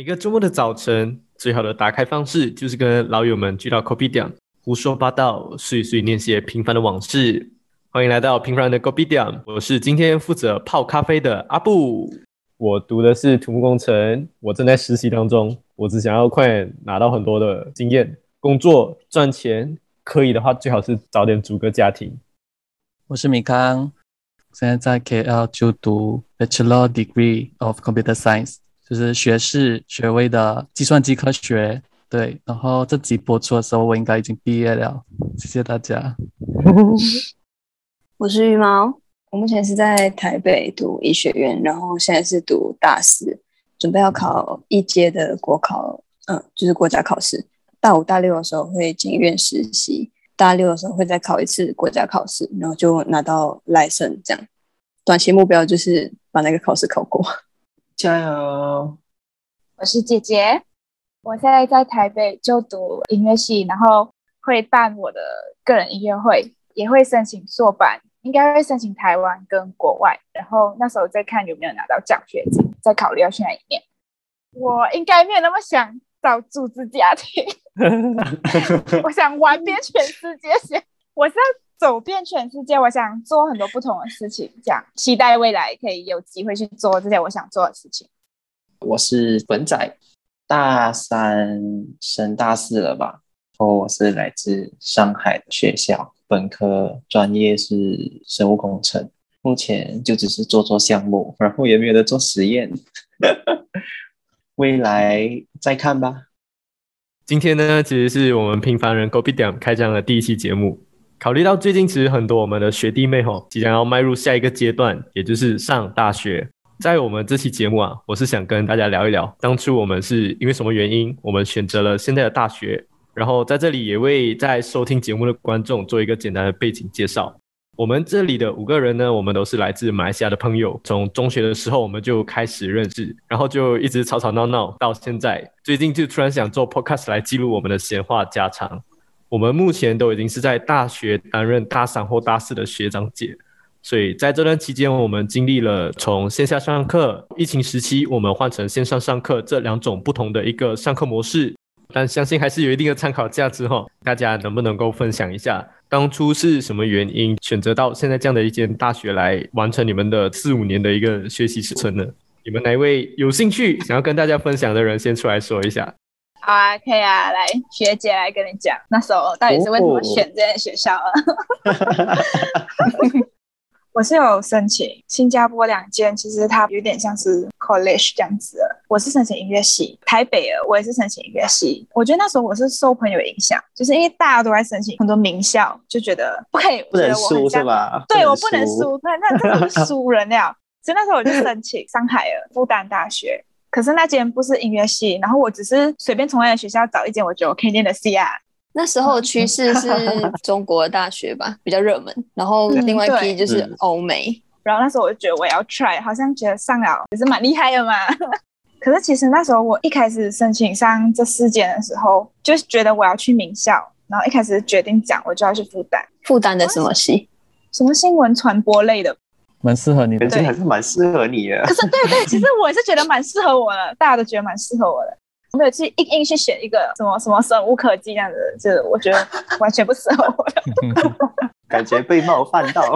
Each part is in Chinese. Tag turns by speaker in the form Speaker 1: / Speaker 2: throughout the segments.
Speaker 1: 每个周末的早晨，最好的打开方式就是跟老友们聚到 Coffee 店，胡说八道，碎碎念些平凡的往事。欢迎来到平凡的 Coffee 店，我是今天负责泡咖啡的阿布。我读的是土木工程，我正在实习当中。我只想要快点拿到很多的经验，工作赚钱，可以的话最好是早点组个家庭。
Speaker 2: 我是米康，现在在 KL 就读 Bachelor Degree of Computer Science。就是学士学位的计算机科学，对。然后这集播出的时候，我应该已经毕业了。谢谢大家。
Speaker 3: 我是羽毛，我目前是在台北读医学院，然后现在是读大四，准备要考一阶的国考，嗯，就是国家考试。大五、大六的时候会进院实习，大六的时候会再考一次国家考试，然后就拿到 license。这样，短期目标就是把那个考试考过。
Speaker 4: 加油！
Speaker 5: 我是姐姐，我现在在台北就读音乐系，然后会办我的个人音乐会，也会申请硕班，应该会申请台湾跟国外，然后那时候再看有没有拿到奖学金，再考虑要去哪一面。我应该没有那么想找组织家庭，我想玩 遍全世界先，我是要。走遍全世界，我想做很多不同的事情，这样期待未来可以有机会去做这些我想做的事情。
Speaker 4: 我是本仔，大三升大四了吧？然后我是来自上海的学校，本科专业是生物工程，目前就只是做做项目，然后也没有在做实验，未来再看吧。
Speaker 1: 今天呢，其实是我们平凡人 gobydown 开张的第一期节目。考虑到最近其实很多我们的学弟妹吼即将要迈入下一个阶段，也就是上大学。在我们这期节目啊，我是想跟大家聊一聊，当初我们是因为什么原因，我们选择了现在的大学。然后在这里也为在收听节目的观众做一个简单的背景介绍。我们这里的五个人呢，我们都是来自马来西亚的朋友，从中学的时候我们就开始认识，然后就一直吵吵闹闹到现在。最近就突然想做 podcast 来记录我们的闲话家常。我们目前都已经是在大学担任大三或大四的学长姐，所以在这段期间，我们经历了从线下上课、疫情时期我们换成线上上课这两种不同的一个上课模式，但相信还是有一定的参考价值哈。大家能不能够分享一下，当初是什么原因选择到现在这样的一间大学来完成你们的四五年的一个学习时程呢？你们哪位有兴趣想要跟大家分享的人，先出来说一下。
Speaker 5: 好啊，可以啊，来学姐来跟你讲，那时候到底是为什么选这间学校啊？我是有申请新加坡两间，其实它有点像是 college 这样子的。我是申请音乐系，台北的我也是申请音乐系。我觉得那时候我是受朋友影响，就是因为大家都在申请很多名校，就觉得不可以，
Speaker 4: 不能输是吧？
Speaker 5: 对我不能输，那那真的是输人了。所以那时候我就申请上海的复旦大学。可是那间不是音乐系，然后我只是随便从那个学校找一间我觉得可以念的 c 啊。
Speaker 3: 那时候趋势是中国大学吧，比较热门，然后另外一批就是欧美。
Speaker 5: 然后那时候我就觉得我要 try，好像觉得上了也是蛮厉害的嘛。可是其实那时候我一开始申请上这四间的时候，就是觉得我要去名校，然后一开始决定讲我就要去复旦。
Speaker 3: 复旦的什么系？
Speaker 5: 什么新闻传播类的。
Speaker 2: 蛮适合你的，
Speaker 4: 还是蛮适合你的。
Speaker 5: 可是，对对，其实我也是觉得蛮适合我的，大家都觉得蛮适合我的。我没有去硬硬去选一个什么什么生物科技这样子，就是我觉得完全不适合我的。
Speaker 4: 感觉被冒犯到。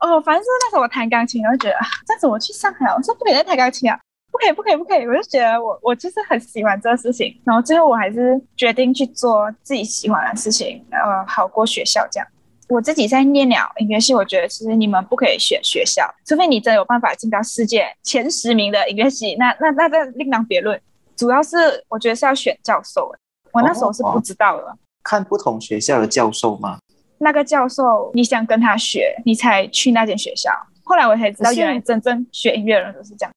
Speaker 5: 哦，反正是那时候我弹钢琴，我就觉得啊这样子我去上海，我说不可以再弹钢琴啊，不可以，不可以，不可以。我就觉得我我就是很喜欢这个事情，然后最后我还是决定去做自己喜欢的事情，然后好过学校这样。我自己在念了音乐系，我觉得其实你们不可以选学校，除非你真有办法进到世界前十名的音乐系，那那那这另当别论。主要是我觉得是要选教授，我那时候是不知道的。
Speaker 4: 看不同学校的教授吗？
Speaker 5: 那个教授你想跟他学，你才去那间学校。后来我才知道，原来真正学音乐的人都是这样。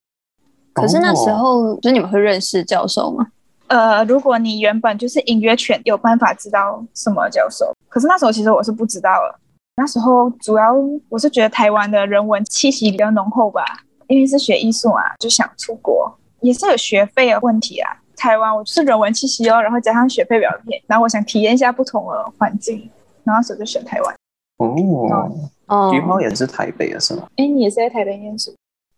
Speaker 3: 可是那时候，就你们会认识教授吗？
Speaker 5: 呃，如果你原本就是音乐圈，有办法知道什么教授。可是那时候其实我是不知道的。那时候主要我是觉得台湾的人文气息比较浓厚吧，因为是学艺术啊，就想出国，也是有学费的问题啊。台湾我就是人文气息哦，然后加上学费比较便宜，然后我想体验一下不同的环境，然后所以就选台湾。
Speaker 4: 哦，哦，菊花也是台北的是吗？
Speaker 5: 哎，你也是在台北念书？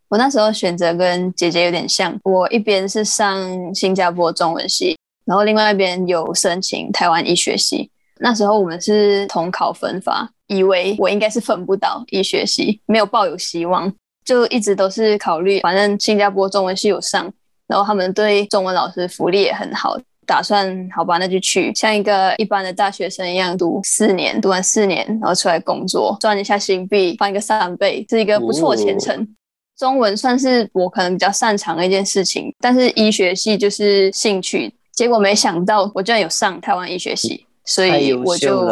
Speaker 3: 我那时候选择跟姐姐有点像，我一边是上新加坡中文系，然后另外一边有申请台湾医学系。那时候我们是统考分发，以为我应该是分不到医学系，没有抱有希望，就一直都是考虑，反正新加坡中文系有上，然后他们对中文老师福利也很好，打算好吧，那就去像一个一般的大学生一样读四年，读完四年然后出来工作，赚一下新币，翻一个三倍，是一个不错的前程。中文算是我可能比较擅长的一件事情，但是医学系就是兴趣，结果没想到我居然有上台湾医学系。所以我就，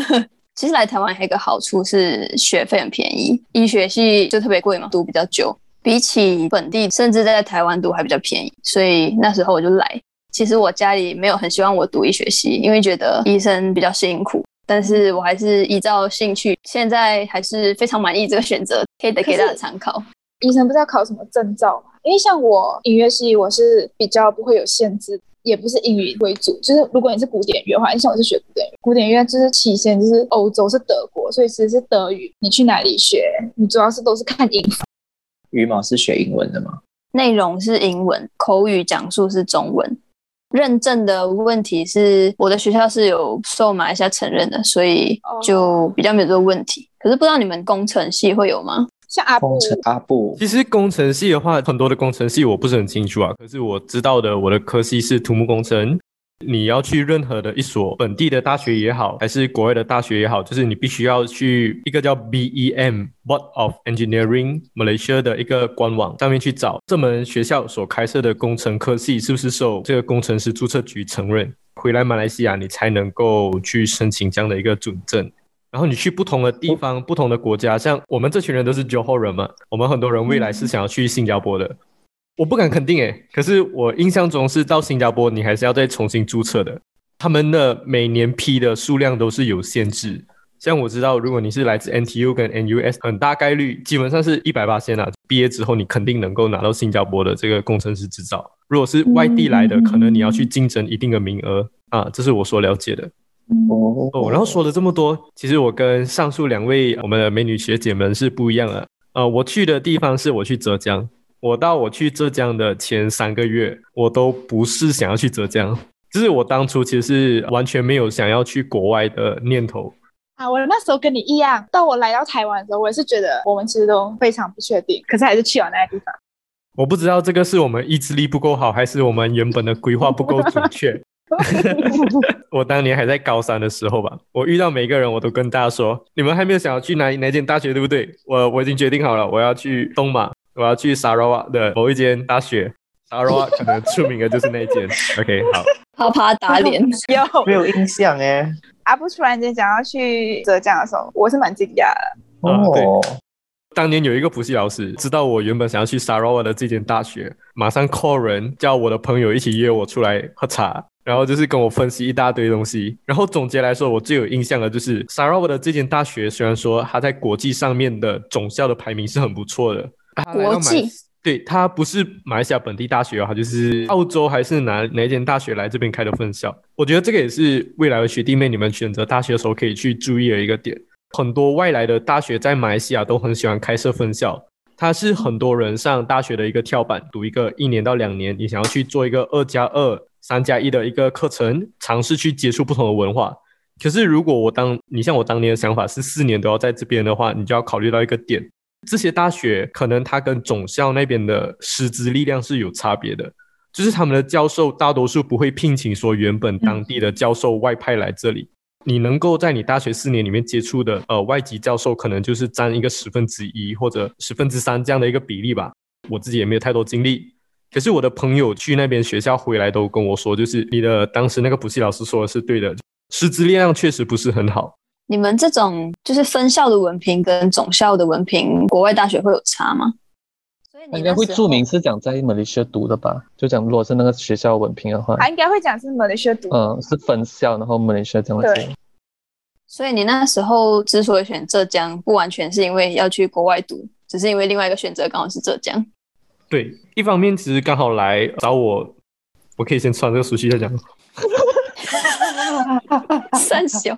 Speaker 3: 其实来台湾还有一个好处是学费很便宜，医学系就特别贵嘛，读比较久，比起本地甚至在台湾读还比较便宜，所以那时候我就来。其实我家里没有很希望我读医学系，因为觉得医生比较辛苦，但是我还是依照兴趣，现在还是非常满意这个选择，可以给大家参考。
Speaker 5: 医生不是要考什么证照吗？因为像我音乐系，我是比较不会有限制。也不是英语为主，就是如果你是古典乐的话，像我是学古典乐，古典乐就是起先就是欧洲是德国，所以其实是德语。你去哪里学，你主要是都是看英法。
Speaker 4: 羽毛是学英文的吗？
Speaker 3: 内容是英文，口语讲述是中文。认证的问题是我的学校是有受马来西亚承认的，所以就比较没有这个问题。可是不知道你们工程系会有吗？
Speaker 5: 像阿布，
Speaker 4: 阿布，
Speaker 1: 其实工程系的话，很多的工程系我不是很清楚啊。可是我知道的，我的科系是土木工程。你要去任何的一所本地的大学也好，还是国外的大学也好，就是你必须要去一个叫 BEM Board of Engineering Malaysia 的一个官网上面去找这门学校所开设的工程科系是不是受这个工程师注册局承认，回来马来西亚你才能够去申请这样的一个准证。然后你去不同的地方、不同的国家，像我们这群人都是 Johor 人嘛，我们很多人未来是想要去新加坡的。我不敢肯定诶，可是我印象中是到新加坡你还是要再重新注册的，他们的每年批的数量都是有限制。像我知道，如果你是来自 NTU 跟 NUS，很大概率基本上是一百八千啊，毕业之后你肯定能够拿到新加坡的这个工程师执照。如果是外地来的，可能你要去竞争一定的名额啊，这是我所了解的。哦，然后说了这么多，其实我跟上述两位我们的美女学姐们是不一样的。呃，我去的地方是我去浙江，我到我去浙江的前三个月，我都不是想要去浙江，就是我当初其实是完全没有想要去国外的念头。
Speaker 5: 啊，我那时候跟你一样，到我来到台湾的时候，我也是觉得我们其实都非常不确定，可是还是去了那个地方。
Speaker 1: 我不知道这个是我们意志力不够好，还是我们原本的规划不够准确。我当年还在高三的时候吧，我遇到每个人，我都跟大家说：你们还没有想要去哪哪间大学，对不对？我我已经决定好了，我要去东马，我要去沙拉瓦的某一间大学。沙拉瓦 可能出名的就是那间。OK，好。
Speaker 3: 啪啪打脸，
Speaker 5: 有
Speaker 4: 没有印象哎？
Speaker 5: 阿布突然间讲要去浙江的时候，我是蛮惊讶的。
Speaker 1: 哦，当年有一个补习老师知道我原本想要去沙拉瓦的这间大学，马上 call 人叫我的朋友一起约我出来喝茶。然后就是跟我分析一大堆东西，然后总结来说，我最有印象的就是 Sarawak 的这间大学，虽然说它在国际上面的总校的排名是很不错的，
Speaker 3: 国际
Speaker 1: 对它不是马来西亚本地大学哦，它就是澳洲还是哪哪一间大学来这边开的分校。我觉得这个也是未来的学弟妹你们选择大学的时候可以去注意的一个点。很多外来的大学在马来西亚都很喜欢开设分校，它是很多人上大学的一个跳板，读一个一年到两年，你想要去做一个二加二。三加一的一个课程，尝试去接触不同的文化。可是，如果我当你像我当年的想法是四年都要在这边的话，你就要考虑到一个点：这些大学可能它跟总校那边的师资力量是有差别的，就是他们的教授大多数不会聘请说原本当地的教授外派来这里。你能够在你大学四年里面接触的呃外籍教授，可能就是占一个十分之一或者十分之三这样的一个比例吧。我自己也没有太多经历。可是我的朋友去那边学校回来都跟我说，就是你的当时那个补习老师说的是对的，师资力量确实不是很好。
Speaker 3: 你们这种就是分校的文凭跟总校的文凭，国外大学会有差吗？
Speaker 2: 应该会注明是讲在马来西亚读的吧？就讲如果是那个学校文凭的话，
Speaker 5: 他应该会讲是马来西亚读。
Speaker 2: 嗯，是分校，然后马来西亚这样子。
Speaker 3: 所以你那时候之所以选浙江，不完全是因为要去国外读，只是因为另外一个选择刚好是浙江。
Speaker 1: 对，一方面其实刚好来找我，我可以先穿这个熟悉再讲。
Speaker 3: 三小，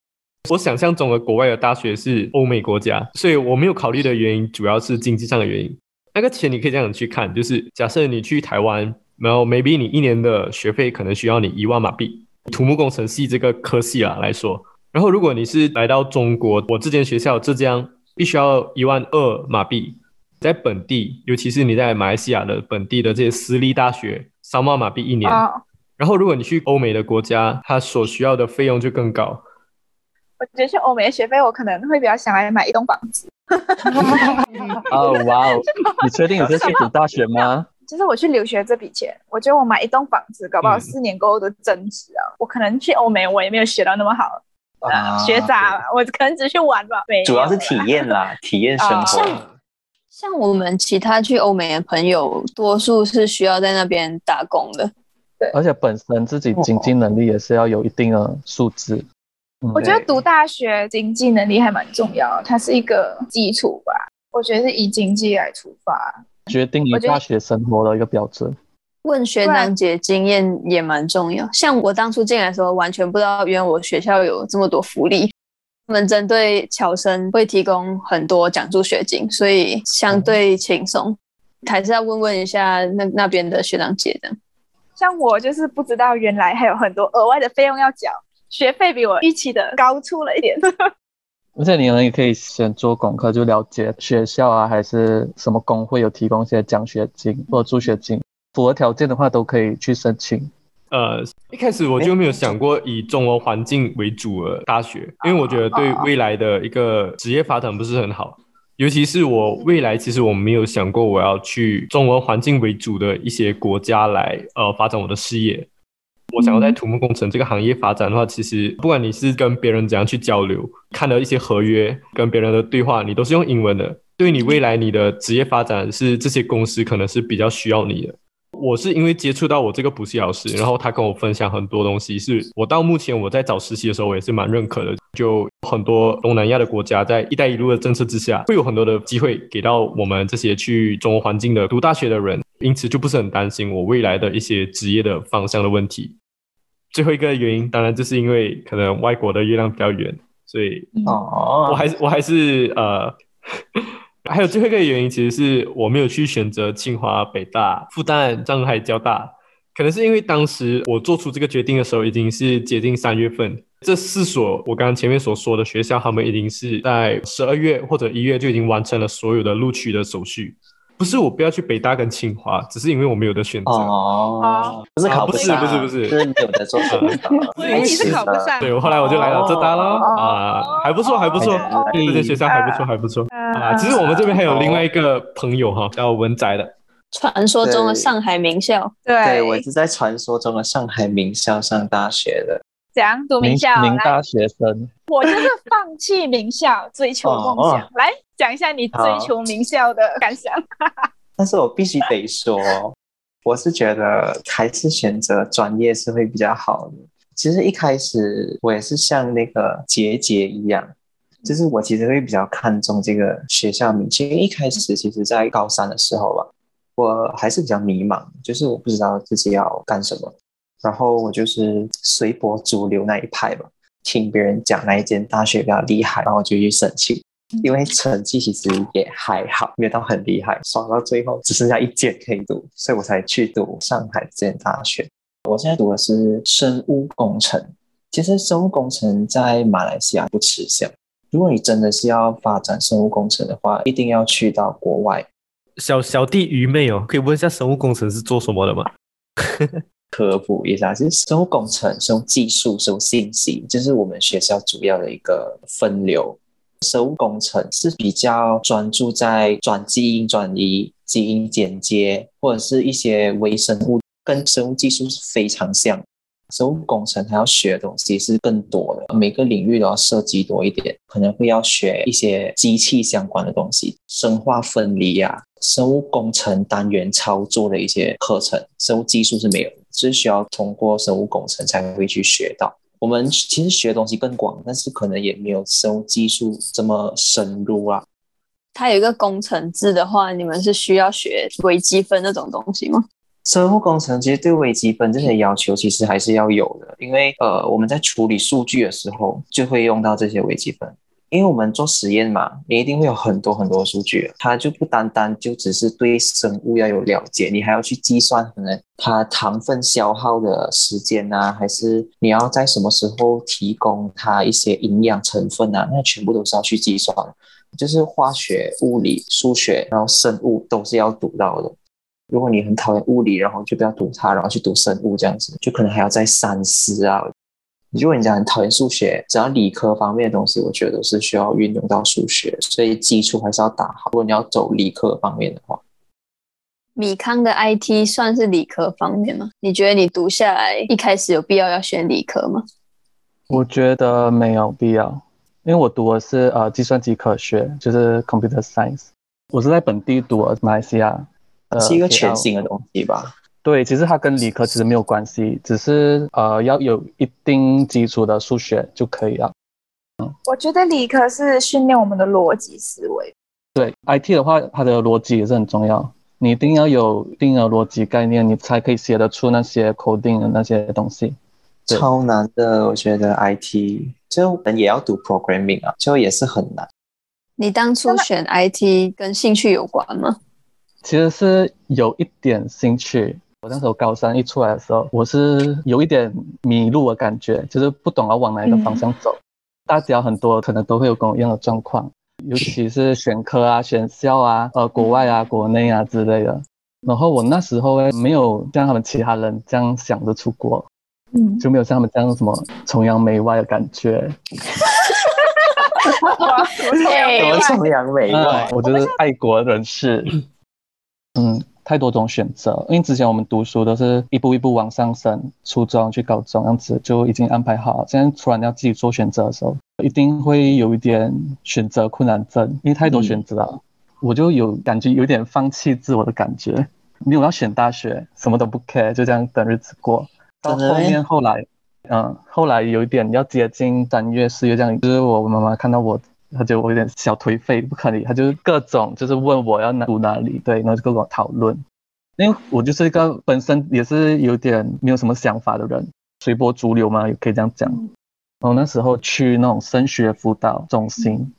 Speaker 1: 我想象中的国外的大学是欧美国家，所以我没有考虑的原因主要是经济上的原因。那个钱你可以这样去看，就是假设你去台湾，然后 maybe 你一年的学费可能需要你一万马币，土木工程系这个科系啊来说，然后如果你是来到中国，我这间学校浙江必须要一万二马币，在本地，尤其是你在马来西亚的本地的这些私立大学，三万马币一年。
Speaker 5: 哦，
Speaker 1: 然后如果你去欧美的国家，它所需要的费用就更高。
Speaker 5: 我觉得去欧美的学费，我可能会比较想来买一栋房子。
Speaker 2: 哦，哇哦！你确定你是去读大学吗？
Speaker 5: 就是我去留学这笔钱，我觉得我买一栋房子，搞不好
Speaker 1: 嗯
Speaker 5: 四年过后都增值啊。我可能去欧美，我也没有学到那么好，
Speaker 4: 啊
Speaker 5: 学渣嘛，我可能只去玩吧。
Speaker 4: 主要是体验啦，体验生活。
Speaker 3: 像我们其他去欧美的朋友，多数是需要在那边打工的。
Speaker 2: 而且本身自己经济能力也是要有一定的素质。嗯
Speaker 5: 我觉得读大学经济能力还蛮重要，它是一个基础吧。我觉得是以经济来出发。
Speaker 2: 决定你大学生活的一个标准。
Speaker 3: 问学长姐经验也蛮重要。像我当初进来的时候，完全不知道原来我学校有这么多福利。他们针对侨生会提供很多奖助学金，所以相对轻松。还是要问问一下那那边的学长姐的。
Speaker 5: 像我就是不知道原来还有很多额外的费用要缴，学费比我预期的高出了一点。
Speaker 2: 而且你们也可以先做功课，就了解学校啊，还是什么工会有提供一些奖学金或助学金，符合条件的话都可以去申请。
Speaker 1: 呃，一开始我就没有想过以中文环境为主的大学，因为我觉得对未来的一个职业发展不是很好。尤其是我未来，其实我没有想过我要去中文环境为主的一些国家来呃发展我的事业。我想要在土木工程这个行业发展的话，其实不管你是跟别人怎样去交流，看的一些合约，跟别人的对话，你都是用英文的。对你未来你的职业发展，是这些公司可能是比较需要你的。我是因为接触到我这个补习老师，然后他跟我分享很多东西，是我到目前我在找实习的时候，我也是蛮认可的。就很多东南亚的国家在“一带一路”的政策之下，会有很多的机会给到我们这些去中国环境的读大学的人，因此就不是很担心我未来的一些职业的方向的问题。最后一个原因，当然就是因为可能外国的月亮比较圆，所以
Speaker 4: 哦，
Speaker 1: 我还是我还是呃，还有最后一个原因，其实是我没有去选择清华、北大、复旦、上海交大，可能是因为当时我做出这个决定的时候，已经是接近三月份。这四所我刚刚前面所说的学校，他们已经是在十二月或者一月就已经完成了所有的录取的手续。不是我不要去北大跟清华，只是因为我没有的选择。
Speaker 4: 哦，不是考
Speaker 1: 不是
Speaker 4: 上，
Speaker 1: 不是不是
Speaker 4: 是。没有的做选择。
Speaker 5: 我以为你是考不上。
Speaker 1: 对，我后来我就来到浙大了
Speaker 5: 哦
Speaker 1: 啊，还不错，还不错，
Speaker 4: 哦。
Speaker 1: 这间学校还不错，还不错。啊。其实我们这边还有另外一个朋友哈，叫文仔的，
Speaker 3: 传说中的上海名校，
Speaker 4: 对。
Speaker 5: 对，
Speaker 4: 我是在传说中的上海名校上大学的。
Speaker 5: 怎样读名校？
Speaker 2: 名大学生，
Speaker 5: 我就是放弃名校，追求梦想。
Speaker 4: 哦
Speaker 5: 来讲一下你追求名校的感想。
Speaker 4: 但是我必须得说，我是觉得还是选择专业是会比较好的。其实一开始我也是像那个杰杰一样，就是我其实会比较看重这个学校名气，因为一开始其实在高三的时候吧，我还是比较迷茫，就是我不知道自己要干什么，然后我就是随波逐流那一派吧，听别人讲那一间大学比较厉害，然后我就去申请。因为成绩其实也还好，没有到很厉害，刷到最后只剩下一间可以读，所以我才去读上海这间大学。我现在读的是生物工程，其实生物工程在马来西亚不吃香。如果你真的是要发展生物工程的话，一定要去到国外。
Speaker 1: 小小弟愚昧哦，可以问一下生物工程是做什么的吗？
Speaker 4: 科普一下，就是生物工程、生物技术、生物信息，这是我们学校主要的一个分流。生物工程是比较专注在转基因转移、基因剪接，或者是一些微生物，跟生物技术是非常像。生物工程它要学的东西是更多的，每个领域都要涉及多一点，可能会要学一些机器相关的东西，生化分离啊，生物工程单元操作的一些课程，生物技术是没有，只需要通过生物工程才会去学到。我们其实学的东西更广，但是可能也没有生物技术这么深入啊。
Speaker 3: 它有一个工程制的话，你们是需要学微积分那种东西吗？
Speaker 4: 生物工程其实对微积分这些要求其实还是要有的，因为呃我们在处理数据的时候就会用到这些微积分。因为我们做实验嘛，你一定会有很多很多数据，它就不单单就只是对生物要有了解，你还要去计算可能它糖分消耗的时间啊，还是你要在什么时候提供它一些营养成分啊，那全部都是要去计算。就是化学、物理、数学，然后生物都是要读到的。如果你很讨厌物理，然后就不要读它，然后去读生物这样子，就可能还要再三思啊。如果你讲很讨厌数学，只要理科方面的东西，我觉得是需要运用到数学，所以基础还是要打好。如果你要走理科方面的话，
Speaker 3: 米康的 IT 算是理科方面吗？你觉得你读下来一开始有必要要选理科吗？
Speaker 2: 我觉得没有必要，因为我读的是呃计算机科学，就是 computer science。我是在本地读的马来西亚，呃
Speaker 4: 是一个全新的东西吧？
Speaker 2: 对，其实它跟理科其实没有关系，只是呃要有一定基础的数学就可以了。
Speaker 5: 嗯我觉得理科是训练我们的逻辑思维。
Speaker 2: 对，IT 的话，它的逻辑也是很重要，你一定要有一定的逻辑概念，你才可以写得出那些 coding 的那些东西。
Speaker 4: 超难的，我觉得 IT 就也要读 programming 啊，就也是很难。
Speaker 3: 你当初选 IT 跟兴趣有关吗？
Speaker 2: 其实是有一点兴趣。我那时候高三一出来的时候，我是有一点迷路的感觉，就是不懂要往哪一个方向走。大家很多可能都会有跟我一样的状况，尤其是选科啊、选校啊、呃国外啊、国内啊之类的。然后我那时候呢，没有像他们其他人这样想着出国，
Speaker 5: 嗯，
Speaker 2: 就没有像他们这样什么崇洋媚外的感觉。
Speaker 5: 哇，
Speaker 4: 怎么崇洋媚
Speaker 2: 啊
Speaker 4: 外？
Speaker 2: 我就是爱国人士。嗯，太多种选择，因为之前我们读书都是一步一步往上升，初中去高中，这样子就已经安排好了。现在突然要自己做选择的时候，一定会有一点选择困难症，因为太多选择了，我就有感觉有点放弃自我的感觉。没有要选大学，什么都不 care，就这样等日子过。到后面后来，嗯，后来有一点要接近三月四月这样，就是我妈妈看到我，她觉得我有点小颓废，不可以，他就是各种就是问我要哪读哪里，对，然后就跟我讨论。因为我就是一个本身也是有点没有什么想法的人，随波逐流嘛，也可以这样讲。然后那时候去那种升学辅导中心，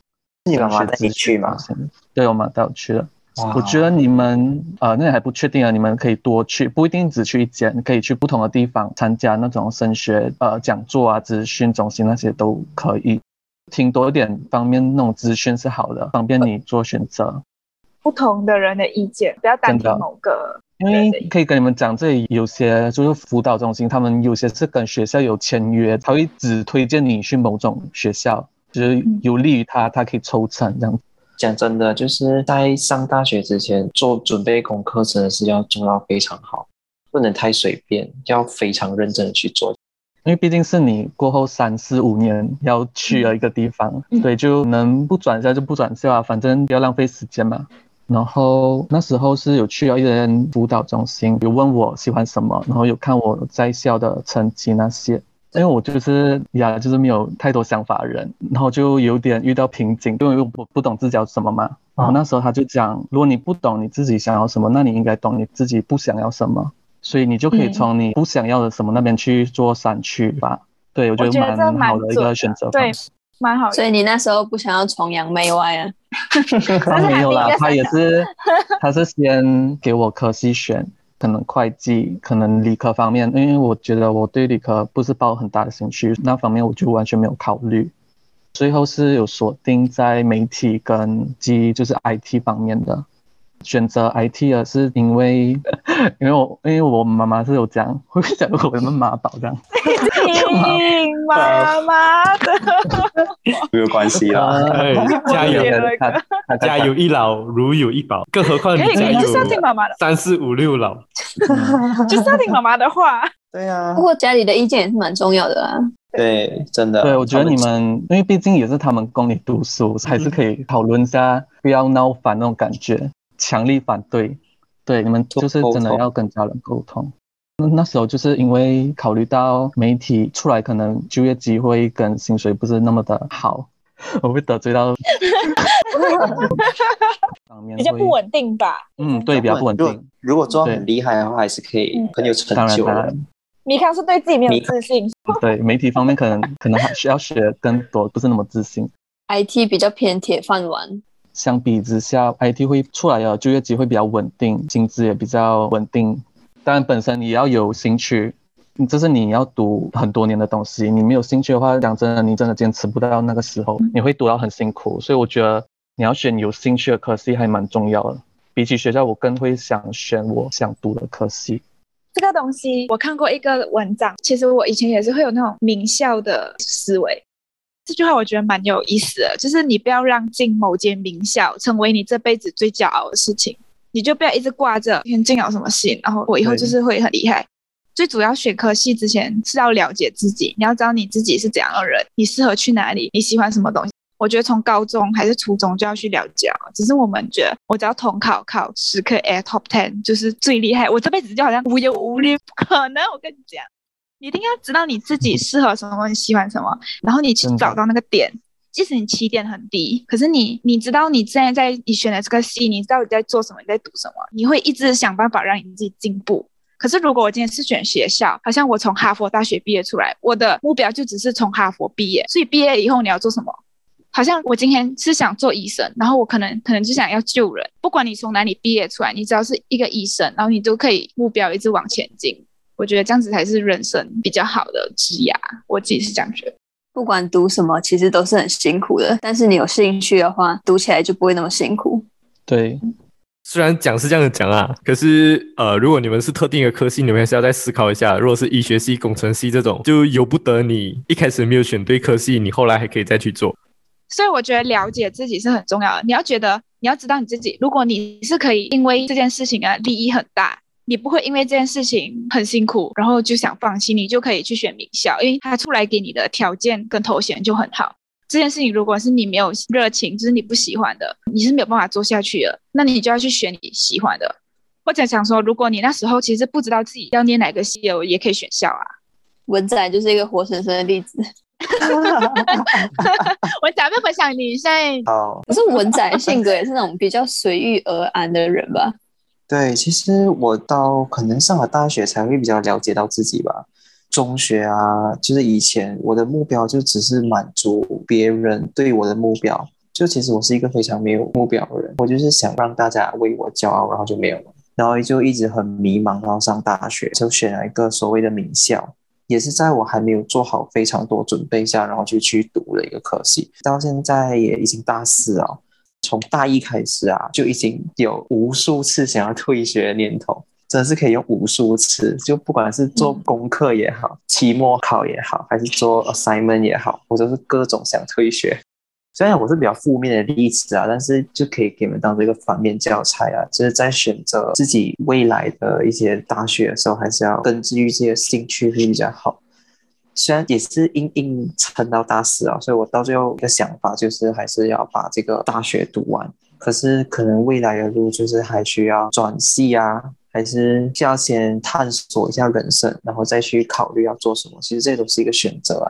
Speaker 4: 你妈妈带你
Speaker 2: 升学咨询
Speaker 4: 去吗
Speaker 2: 中？心？对，我妈带我去了。我觉得你们呃，那还不确定啊，你们可以多去，不一定只去一间，可以去不同的地方参加那种升学呃讲座啊、咨询中心那些都可以，听多一点方面那种资讯是好的，方便你做选择。
Speaker 5: 不同的人的意见，不要单听
Speaker 2: 真的
Speaker 5: 某个
Speaker 2: 因为可以跟你们讲，这里有些就是辅导中心，他们有些是跟学校有签约，他会只推荐你去某种学校，就是有利于他，他可以抽成这样。
Speaker 4: 讲真的，就是在上大学之前做准备功课，真的是要做到非常好，不能太随便，要非常认真的去做。
Speaker 2: 因为毕竟是你过后三四五年要去的一个地方，
Speaker 5: 嗯
Speaker 2: 对，就能不转校就不转校啊，反正不要浪费时间嘛。然后那时候是有去了一人辅导中心，有问我喜欢什么，然后有看我在校的成绩那些。因为我就是呀，就是没有太多想法的人，然后就有点遇到瓶颈，因为我不不懂自己要什么嘛。然后那时候他就讲，如果你不懂你自己想要什么，那你应该懂你自己不想要什么，所以你就可以
Speaker 5: 嗯
Speaker 2: 从你不想要的什么那边去做删去吧。对，我觉
Speaker 5: 得蛮
Speaker 2: 蛮好的一个选择
Speaker 5: 对
Speaker 2: 方式。
Speaker 5: 蛮好。
Speaker 3: 所以你那时候不想要崇洋媚外啊？
Speaker 2: 他没有啦他也是，他是先给我科系选，可能会计，可能理科方面，因为我觉得我对理科不是抱很大的兴趣，那方面我就完全没有考虑。最后是有锁定在媒体跟机，就是 IT 方面的。选择 IT 的是因为，因为我因为我妈妈是有讲，会不会讲我们妈宝这样？
Speaker 5: 听 妈妈的，
Speaker 4: 没有关系啦。
Speaker 1: 哎，加油
Speaker 5: 我觉得
Speaker 2: 他他
Speaker 1: 家有一老，如有一宝，更何况你
Speaker 5: 可以，
Speaker 1: 家有
Speaker 5: 你就是要听妈妈的，
Speaker 1: 三四五六老。
Speaker 5: 就是要听妈妈的话。
Speaker 4: 对啊
Speaker 3: 不，过家里的意见也是蛮重要的啊。
Speaker 4: 对，真的。
Speaker 2: 对，我觉得你们，因为毕竟也是他们供你读书，还是可以讨论一下，不要闹翻那种感觉，强力反对。对，你们就是真的要跟家人沟通。那那时候就是因为考虑到媒体出来，可能就业机会跟薪水不是那么的好，我会得罪到方面
Speaker 5: 比较不稳定吧？
Speaker 2: 嗯，对，比较不稳定。
Speaker 4: 如果做很厉害的话，还是可以
Speaker 5: 嗯
Speaker 4: 很有成
Speaker 2: 当然，
Speaker 4: 就的。
Speaker 2: 当然，
Speaker 5: 米康是对自己没有自信，
Speaker 2: 对媒体方面可能可能还需要学更多，不是那么自信。
Speaker 3: IT 比较偏铁饭碗，
Speaker 2: 相比之下，IT 会出来的就业机会比较稳定，薪资也比较稳定。当然，本身你要有兴趣，这是你要读很多年的东西。你没有兴趣的话，讲真的，你真的坚持不到那个时候，你会读到很辛苦。所以我觉得你要选有兴趣的科系还蛮重要的。比起学校，我更会想选我想读的科系。
Speaker 5: 这个东西我看过一个文章，其实我以前也是会有那种名校的思维。这句话我觉得蛮有意思的，就是你不要让进某间名校成为你这辈子最骄傲的事情，你就不要一直挂着先进了什么系，然后我以后就是会很厉害。最主要选科系之前是要了解自己，你要知道你自己是怎样的人，你适合去哪里，你喜欢什么东西。我觉得从高中还是初中就要去了解，只是我们觉得我只要统考考十科 A top ten 就是最厉害，我这辈子就好像无忧无虑，不可能。我跟你讲。你一定要知道你自己适合什么，你喜欢什么，然后你去找到那个点。即使你起点很低，可是你你知道你现在在你选的这个系，你到底在做什么，你在读什么，你会一直想办法让你自己进步。可是如果我今天是选学校，好像我从哈佛大学毕业出来，我的目标就只是从哈佛毕业，所以毕业以后你要做什么？好像我今天是想做医生，然后我可能可能就想要救人。不管你从哪里毕业出来，你只要是一个医生，然后你都可以目标一直往前进。我觉得这样子才是人生比较好的枝芽，我自己是这样觉得。
Speaker 3: 不管读什么，其实都是很辛苦的，但是你有兴趣的话，读起来就不会那么辛苦。
Speaker 2: 对，
Speaker 1: 虽然讲是这样子讲啊，可是呃，如果你们是特定的科系，你们还是要再思考一下。如果是医学系、工程系这种，就由不得你一开始没有选对科系，你后来还可以再去做。
Speaker 5: 所以我觉得了解自己是很重要的。你要觉得，你要知道你自己，如果你是可以因为这件事情啊，利益很大。你不会因为这件事情很辛苦，然后就想放弃，你就可以去选名校，因为他出来给你的条件跟头衔就很好。这件事情如果是你没有热情，就是你不喜欢的，你是没有办法做下去的，那你就要去选你喜欢的。或者想说，如果你那时候其实不知道自己要念哪个系，也可以选校啊。
Speaker 3: 文仔就是一个活生生的例子。
Speaker 5: 文仔，要分享你现在？
Speaker 4: 好，
Speaker 3: 可是文仔性格也是那种比较随遇而安的人吧？
Speaker 4: 对，其实我到可能上了大学才会比较了解到自己吧。中学啊，就是以前我的目标就只是满足别人对我的目标，就其实我是一个非常没有目标的人。我就是想让大家为我骄傲，然后就没有了，然后就一直很迷茫。然后上大学就选了一个所谓的名校，也是在我还没有做好非常多准备下，然后就去读了一个科系。到现在也已经大四了。从大一开始啊，就已经有无数次想要退学的念头，真的是可以用无数次。就不管是做功课也好，期末考也好，还是做 assignment 也好，我都是各种想退学。虽然我是比较负面的例子啊，但是就可以给你们当做一个反面教材啊。就是在选择自己未来的一些大学的时候，还是要根据自己的兴趣会比较好。虽然也是硬硬撑到大四啊，所以我到最后一个想法就是还是要把这个大学读完。可是可能未来的路就是还需要转系啊，还是要先探索一下人生，然后再去考虑要做什么。其实这都是一个选择啊。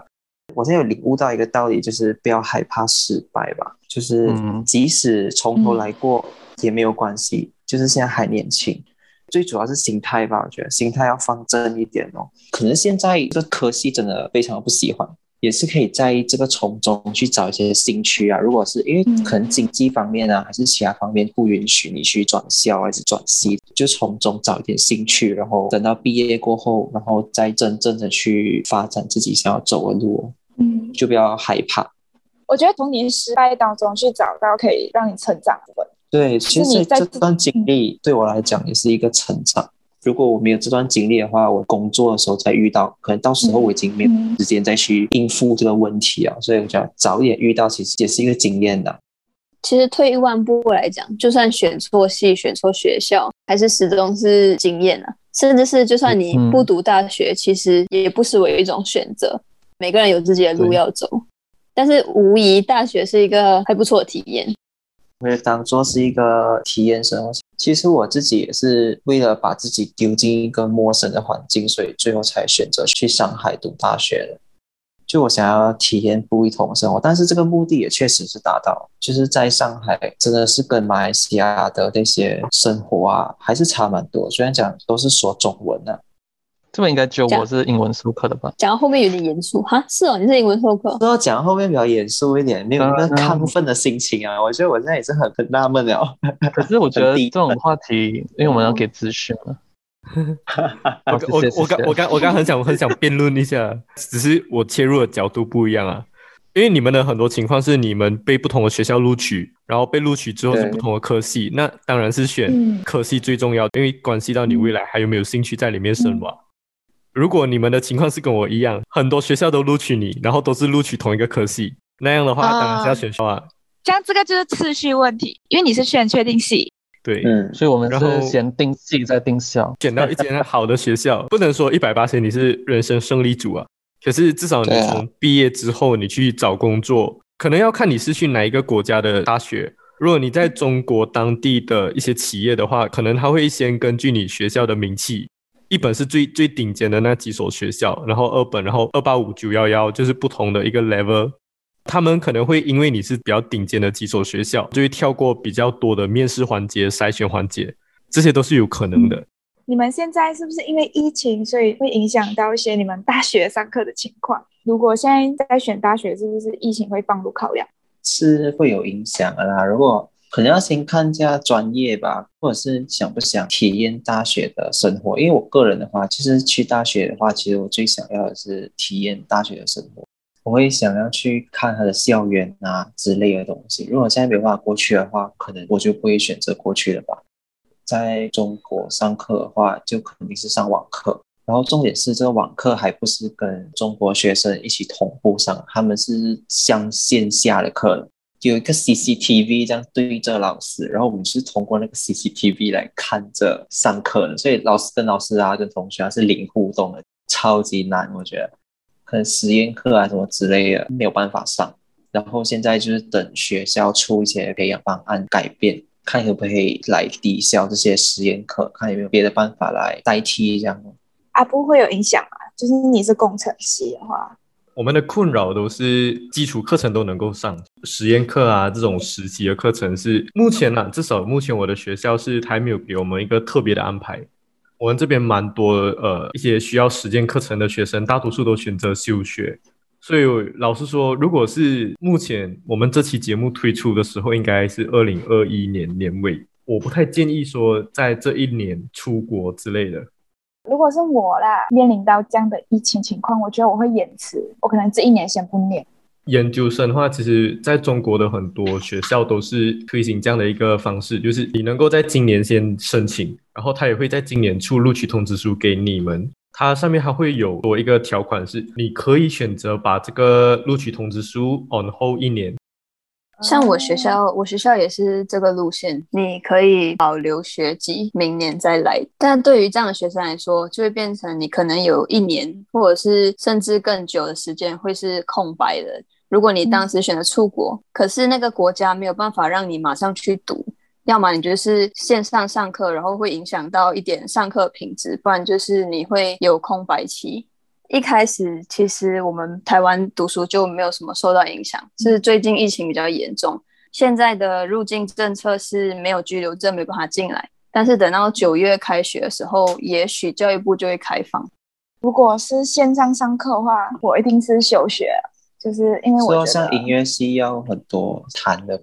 Speaker 4: 我现在有领悟到一个道理，就是不要害怕失败吧，就是即使从头来过也没有关系，就是现在还年轻。最主要是心态吧，我觉得心态要放正一点哦。可能现在这科系真的非常不喜欢，也是可以在这个从中去找一些兴趣啊。如果是因为可能经济方面啊，还是其他方面不允许你去转校还是转系，就从中找一点兴趣，然后等到毕业过后，然后再真正的去发展自己想要走的路。嗯，就不要害怕。
Speaker 5: 我觉得从你失败当中去找到可以让你成长的。
Speaker 4: 对，其实这段经历对我来讲也是一个成长。如果我没有这段经历的话，我工作的时候再遇到，可能到时候我已经没有时间再去应付这个问题啊。所以我觉得早一点遇到，其实也是一个经验的。
Speaker 3: 其实退一万步来讲，就算选错系、选错学校，还是始终是经验啊。甚至是就算你不读大学，其实也不失为一种选择。每个人有自己的路要走，但是无疑大学是一个还不错的体验。
Speaker 4: 会当做是一个体验生活。其实我自己也是为了把自己丢进一个陌生的环境，所以最后才选择去上海读大学的。就我想要体验不一同生活，但是这个目的也确实是达到。就是在上海，真的是跟马来西亚的那些生活啊，还是差蛮多。虽然讲都是说中文的，
Speaker 2: 这边应该只有我是英文授课的吧？
Speaker 3: 讲到后面有点严肃哈，是哦，你是英文授课，
Speaker 4: 都要讲后面比较严肃一点，没有那亢奋的心情啊。我觉得我现在也是很很纳闷了。
Speaker 2: 可是我觉得这种话题，因为我们要给资讯 了。
Speaker 1: 我
Speaker 2: 好
Speaker 1: 我刚我刚我刚很想很想辩论一下，只是我切入的角度不一样啊。因为你们的很多情况是你们被不同的学校录取，然后被录取之后是不同的科系，那当然是选
Speaker 5: 嗯
Speaker 1: 科系最重要，因为关系到你未来还有没有兴趣在里面深挖。如果你们的情况是跟我一样，很多学校都录取你，然后都是录取同一个科系，那样的话
Speaker 5: 啊
Speaker 1: 当然是要选校啊。
Speaker 5: 这样这个就是次序问题，因为你是选确定系，
Speaker 1: 对，
Speaker 4: 嗯，
Speaker 2: 所以我们是先定系再定校。
Speaker 1: 选到一间好的学校，不能说一百八十你是人生胜利组啊。可是至少你从毕业之后，你去找工作，可能要看你是去哪一个国家的大学。如果你在中国当地的一些企业的话，可能他会先根据你学校的名气，一本是最最顶尖的那几所学校，然后二本，然后二八五九幺幺就是不同的一个 level。他们可能会因为你是比较顶尖的几所学校，就会跳过比较多的面试环节、筛选环节，这些都是有可能的。
Speaker 5: 你们现在是不是因为疫情，所以会影响到一些你们大学上课的情况？如果现在在选大学，是不是疫情会放入考量？
Speaker 4: 是会有影响的啦。如果可能要先看一下专业吧，或者是想不想体验大学的生活。因为我个人的话，其实去大学的话，其实我最想要的是体验大学的生活。我会想要去看他的校园啊之类的东西。如果现在没有办法过去的话，可能我就不会选择过去了吧。在中国上课的话，就肯定是上网课。然后重点是，这个网课还不是跟中国学生一起同步上，他们是上线下的课，有一个 CCTV 这样对着老师，然后我们是通过那个 CCTV 来看着上课的，所以老师跟老师啊，跟同学啊是零互动的，超级难，我觉得。可能实验课啊什么之类的没有办法上，然后现在就是等学校出一些培养方案改变，看可不可以来抵消这些实验课，看有没有别的办法来代替这样。
Speaker 5: 啊，不会有影响啊。就是你是工程系的话，
Speaker 1: 我们的困扰都是基础课程都能够上，实验课啊这种实习的课程是目前呢、至少目前我的学校是还没有给我们一个特别的安排。我们这边蛮多呃一些需要实践课程的学生，大多数都选择休学。所以老实说，如果是目前我们这期节目推出的时候，应该是二零二一年年尾，我不太建议说在这一年出国之类的。
Speaker 5: 如果是我啦，面临到这样的疫情情况，我觉得我会延迟，我可能这一年先不念。
Speaker 1: 研究生的话，其实在中国的很多学校都是推行这样的一个方式，就是你能够在今年先申请，然后他也会在今年出录取通知书给你们。它上面还会有多一个条款是，你可以选择把这个录取通知书 on hold 一年。
Speaker 3: 像我学校，我学校也是这个路线，你可以保留学籍，明年再来。但对于这样的学生来说，就会变成你可能有一年，或者是甚至更久的时间会是空白的。如果你当时选择出国，可是那个国家没有办法让你马上去读，要么你就是线上上课，然后会影响到一点上课品质，不然就是你会有空白期。一开始其实我们台湾读书就没有什么受到影响，是最近疫情比较严重。现在的入境政策是没有居留证没办法进来，但是等到九月开学的时候，也许教育部就会开放。
Speaker 5: 如果是线上上课的话，我一定是休学，就是因为我
Speaker 4: 说
Speaker 5: 觉得
Speaker 4: 像音乐系要很多弹的，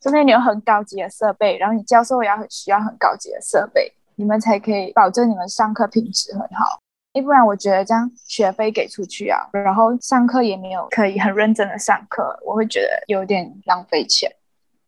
Speaker 5: 这边你有很高级的设备，然后你教授也要很需要很高级的设备，你们才可以保证你们上课品质很好。要不然我觉得这样学费给出去啊，然后上课也没有可以很认真的上课，我会觉得有点浪费钱。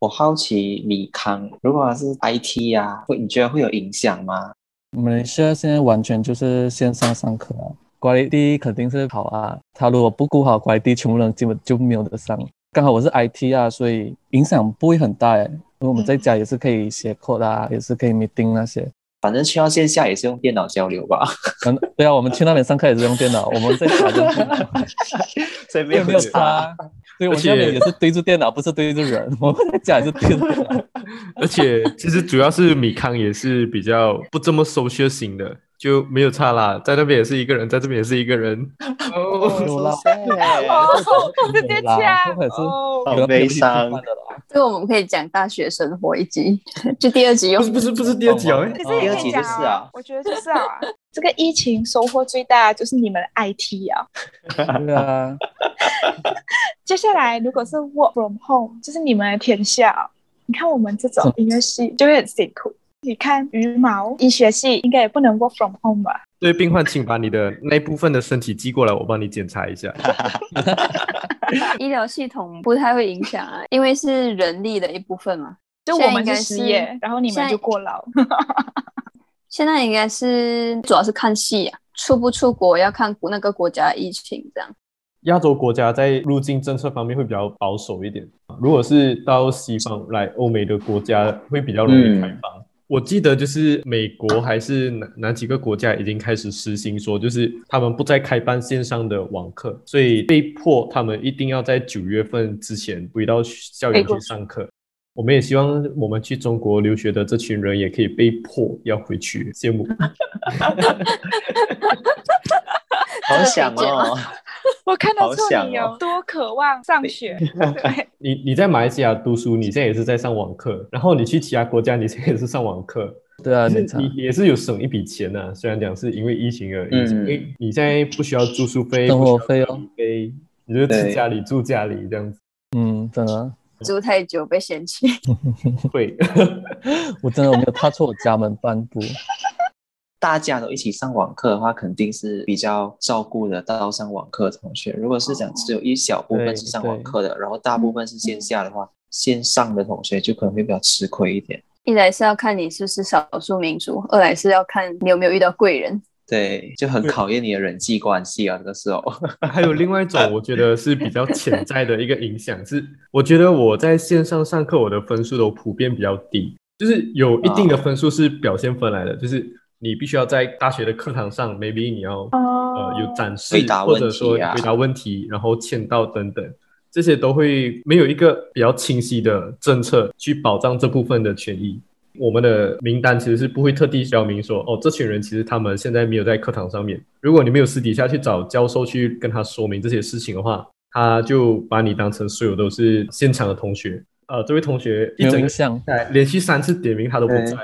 Speaker 4: 我好奇米康，如果他是 IT 啊，会你觉得会有影响吗？
Speaker 2: 我们现在现在完全就是线上上课啊，乖地肯定是好啊。他如果不顾好乖地，全部人基本就没有得上。刚好我是 IT 啊，所以影响不会很大诶，因为我们在家也是可以写 code 啊，也是可以 meeting 那些。
Speaker 4: 反正去到线下也是用电脑交流吧，
Speaker 2: 嗯，对啊，我们去那边上课也是用电脑，我们在家就
Speaker 4: 所以没
Speaker 2: 没有没有
Speaker 4: 差。
Speaker 2: 差。对，我们那边也是对着电脑，不是对着人。我们在家也是对着电脑。
Speaker 1: 而且其实主要是米康也是比较不这么 social 型的，就没有差啦，在那边也是一个人，在这边也是一个人。哦，
Speaker 2: 有啦，
Speaker 5: 哦直接
Speaker 4: 好
Speaker 2: 有
Speaker 4: 悲伤。
Speaker 3: 这个我们可以讲大学生活一集，就第二集用
Speaker 1: 不是不是不是第二集哦，哎
Speaker 5: 可是也可以讲
Speaker 4: 第二集就是啊
Speaker 5: 我觉得就是啊，这个疫情收获最大就是你们的 IT 啊。
Speaker 2: 对啊，
Speaker 5: 接下来如果是 work from home，就是你们的天下。你看我们这种音乐系就会很辛苦。你看羽毛医学系应该也不能 work from home 吧？
Speaker 1: 对病患，请把你的那部分的身体寄过来，我帮你检查一下。
Speaker 3: 医疗系统不太会影响啊，因为是人力的一部分嘛。
Speaker 5: 就我们是失业，然后你们就过劳。
Speaker 3: 现在应该是主要是看戏啊，出不出国要看那个国家疫情这样。
Speaker 1: 亚洲国家在入境政策方面会比较保守一点，如果是到西方来欧美的国家，会比较容易开放。我记得就是美国还是哪哪几个国家已经开始实行说，就是他们不再开办线上的网课，所以被迫他们一定要在九月份之前回到校园去上课。我们也希望我们去中国留学的这群人也可以被迫要回去，羡慕。
Speaker 4: 好想哦。
Speaker 5: 我看得出你有多渴望上学。
Speaker 1: 你你在马来西亚读书，你现在也是在上网课，然后你去其他国家，你现在也是上网课。
Speaker 2: 对啊，
Speaker 1: 你也是有省一笔钱呐。虽然讲是因为疫情而已，因为你现在不需要住宿费、
Speaker 2: 生活费哦，
Speaker 1: 费，你就吃家里住家里这样子。
Speaker 2: 嗯，真的。
Speaker 3: 住太久被嫌弃。
Speaker 1: 会，
Speaker 2: 我真的我没有踏出我家门半步。
Speaker 4: 大家都一起上网课的话，肯定是比较照顾得到上网课的同学。如果是讲只有一小部分是上网课的，然后大部分是线下的话，线上的同学就可能会比较吃亏一点。
Speaker 3: 一来是要看你是不是少数民族，二来是要看你有没有遇到贵人。
Speaker 4: 对，就很考验你的人际关系啊，这个时候。
Speaker 1: 还有另外一种，我觉得是比较潜在的一个影响，是我觉得我在线上上课，我的分数都普遍比较低，就是有一定的分数是表现分来的，就是。你必须要在大学的课堂上，maybe 你要呃有展示，或者说回答问题，然后签到等等，这些都会没有一个比较清晰的政策去保障这部分的权益。我们的名单其实是不会特地标明说，哦，这群人其实他们现在没有在课堂上面。如果你没有私底下去找教授去跟他说明这些事情的话，他就把你当成所有都是现场的同学。呃，这位同学一整
Speaker 2: 项
Speaker 1: 连续三次点名他都不在。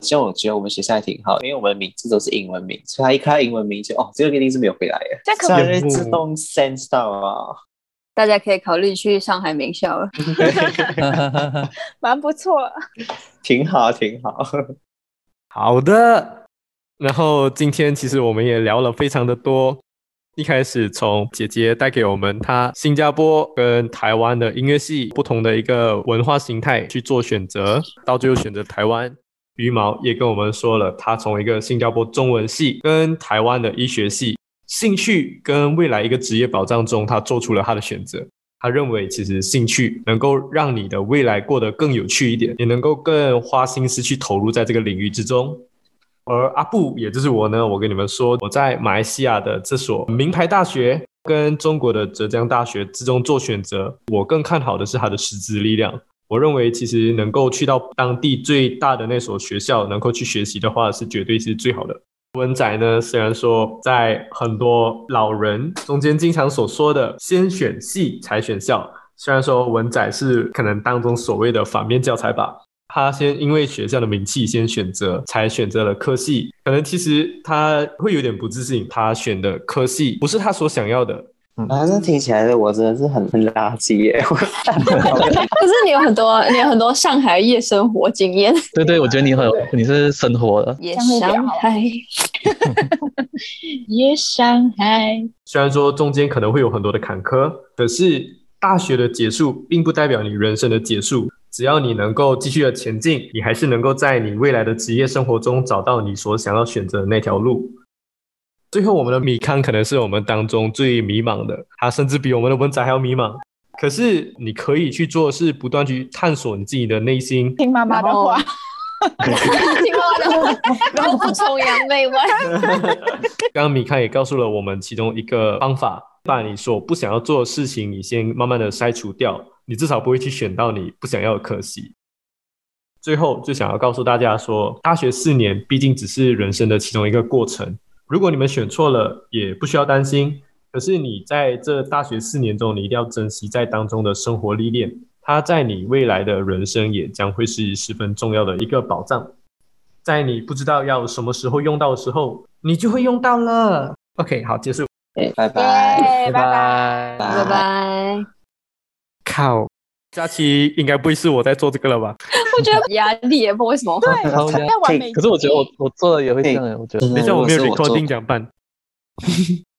Speaker 4: 像我觉得我们学校还挺好，因为我们的名字都是英文名，所以他一看到英文名就哦，这个一定是没有回来的，
Speaker 5: 这样
Speaker 4: 会自动 sense 到啊。
Speaker 3: 大家可以考虑去上海名校了，
Speaker 5: 蛮不错，
Speaker 4: 挺好，挺好。
Speaker 1: 好的，然后今天其实我们也聊了非常的多，一开始从姐姐带给我们她新加坡跟台湾的音乐系不同的一个文化形态去做选择，到最后选择台湾。羽毛也跟我们说了，他从一个新加坡中文系跟台湾的医学系兴趣跟未来一个职业保障中，他做出了他的选择。他认为其实兴趣能够让你的未来过得更有趣一点，也能够更花心思去投入在这个领域之中。而阿布，也就是我呢，我跟你们说，我在马来西亚的这所名牌大学跟中国的浙江大学之中做选择，我更看好的是他的师资力量。我认为，其实能够去到当地最大的那所学校，能够去学习的话，是绝对是最好的。文仔呢，虽然说在很多老人中间经常所说的“先选系才选校”，虽然说文仔是可能当中所谓的反面教材吧，他先因为学校的名气先选择，才选择了科系，可能其实他会有点不自信，他选的科系不是他所想要的。
Speaker 4: 啊，这听起来的我真的是很很垃圾耶！
Speaker 3: 可是你有很多，你有很多上海夜生活经验。
Speaker 2: 对对，我觉得你很，你是生活的。
Speaker 3: 夜上海，
Speaker 5: 夜上海。
Speaker 1: 虽然说中间可能会有很多的坎坷，可是大学的结束并不代表你人生的结束。只要你能够继续的前进，你还是能够在你未来的职业生活中找到你所想要选择的那条路。最后，我们的米康可能是我们当中最迷茫的，他甚至比我们的文仔还要迷茫。可是，你可以去做是不断去探索你自己的内心，
Speaker 5: 听妈妈的话，
Speaker 3: 听妈妈的话，然后不崇洋媚外。
Speaker 1: 刚刚米康也告诉了我们其中一个方法，把你所不想要做的事情，你先慢慢的筛除掉，你至少不会去选到你不想要的可惜。最后，就想要告诉大家说，大学四年毕竟只是人生的其中一个过程。如果你们选错了，也不需要担心。可是你在这大学四年中，你一定要珍惜在当中的生活历练，它在你未来的人生也将会是十分重要的一个保障。在你不知道要什么时候用到的时候，你就会用到了。OK，好，结束。
Speaker 4: 哎，拜拜。
Speaker 5: 耶，拜拜。
Speaker 3: 拜拜。
Speaker 1: 靠，假期应该不会是我在做这个了吧？
Speaker 3: 我觉得 压力也，不为什么。
Speaker 5: 对，完美。
Speaker 2: 可是我觉得我我做的也会这样，我觉得。
Speaker 1: 等一下我没有 recording 怎么办？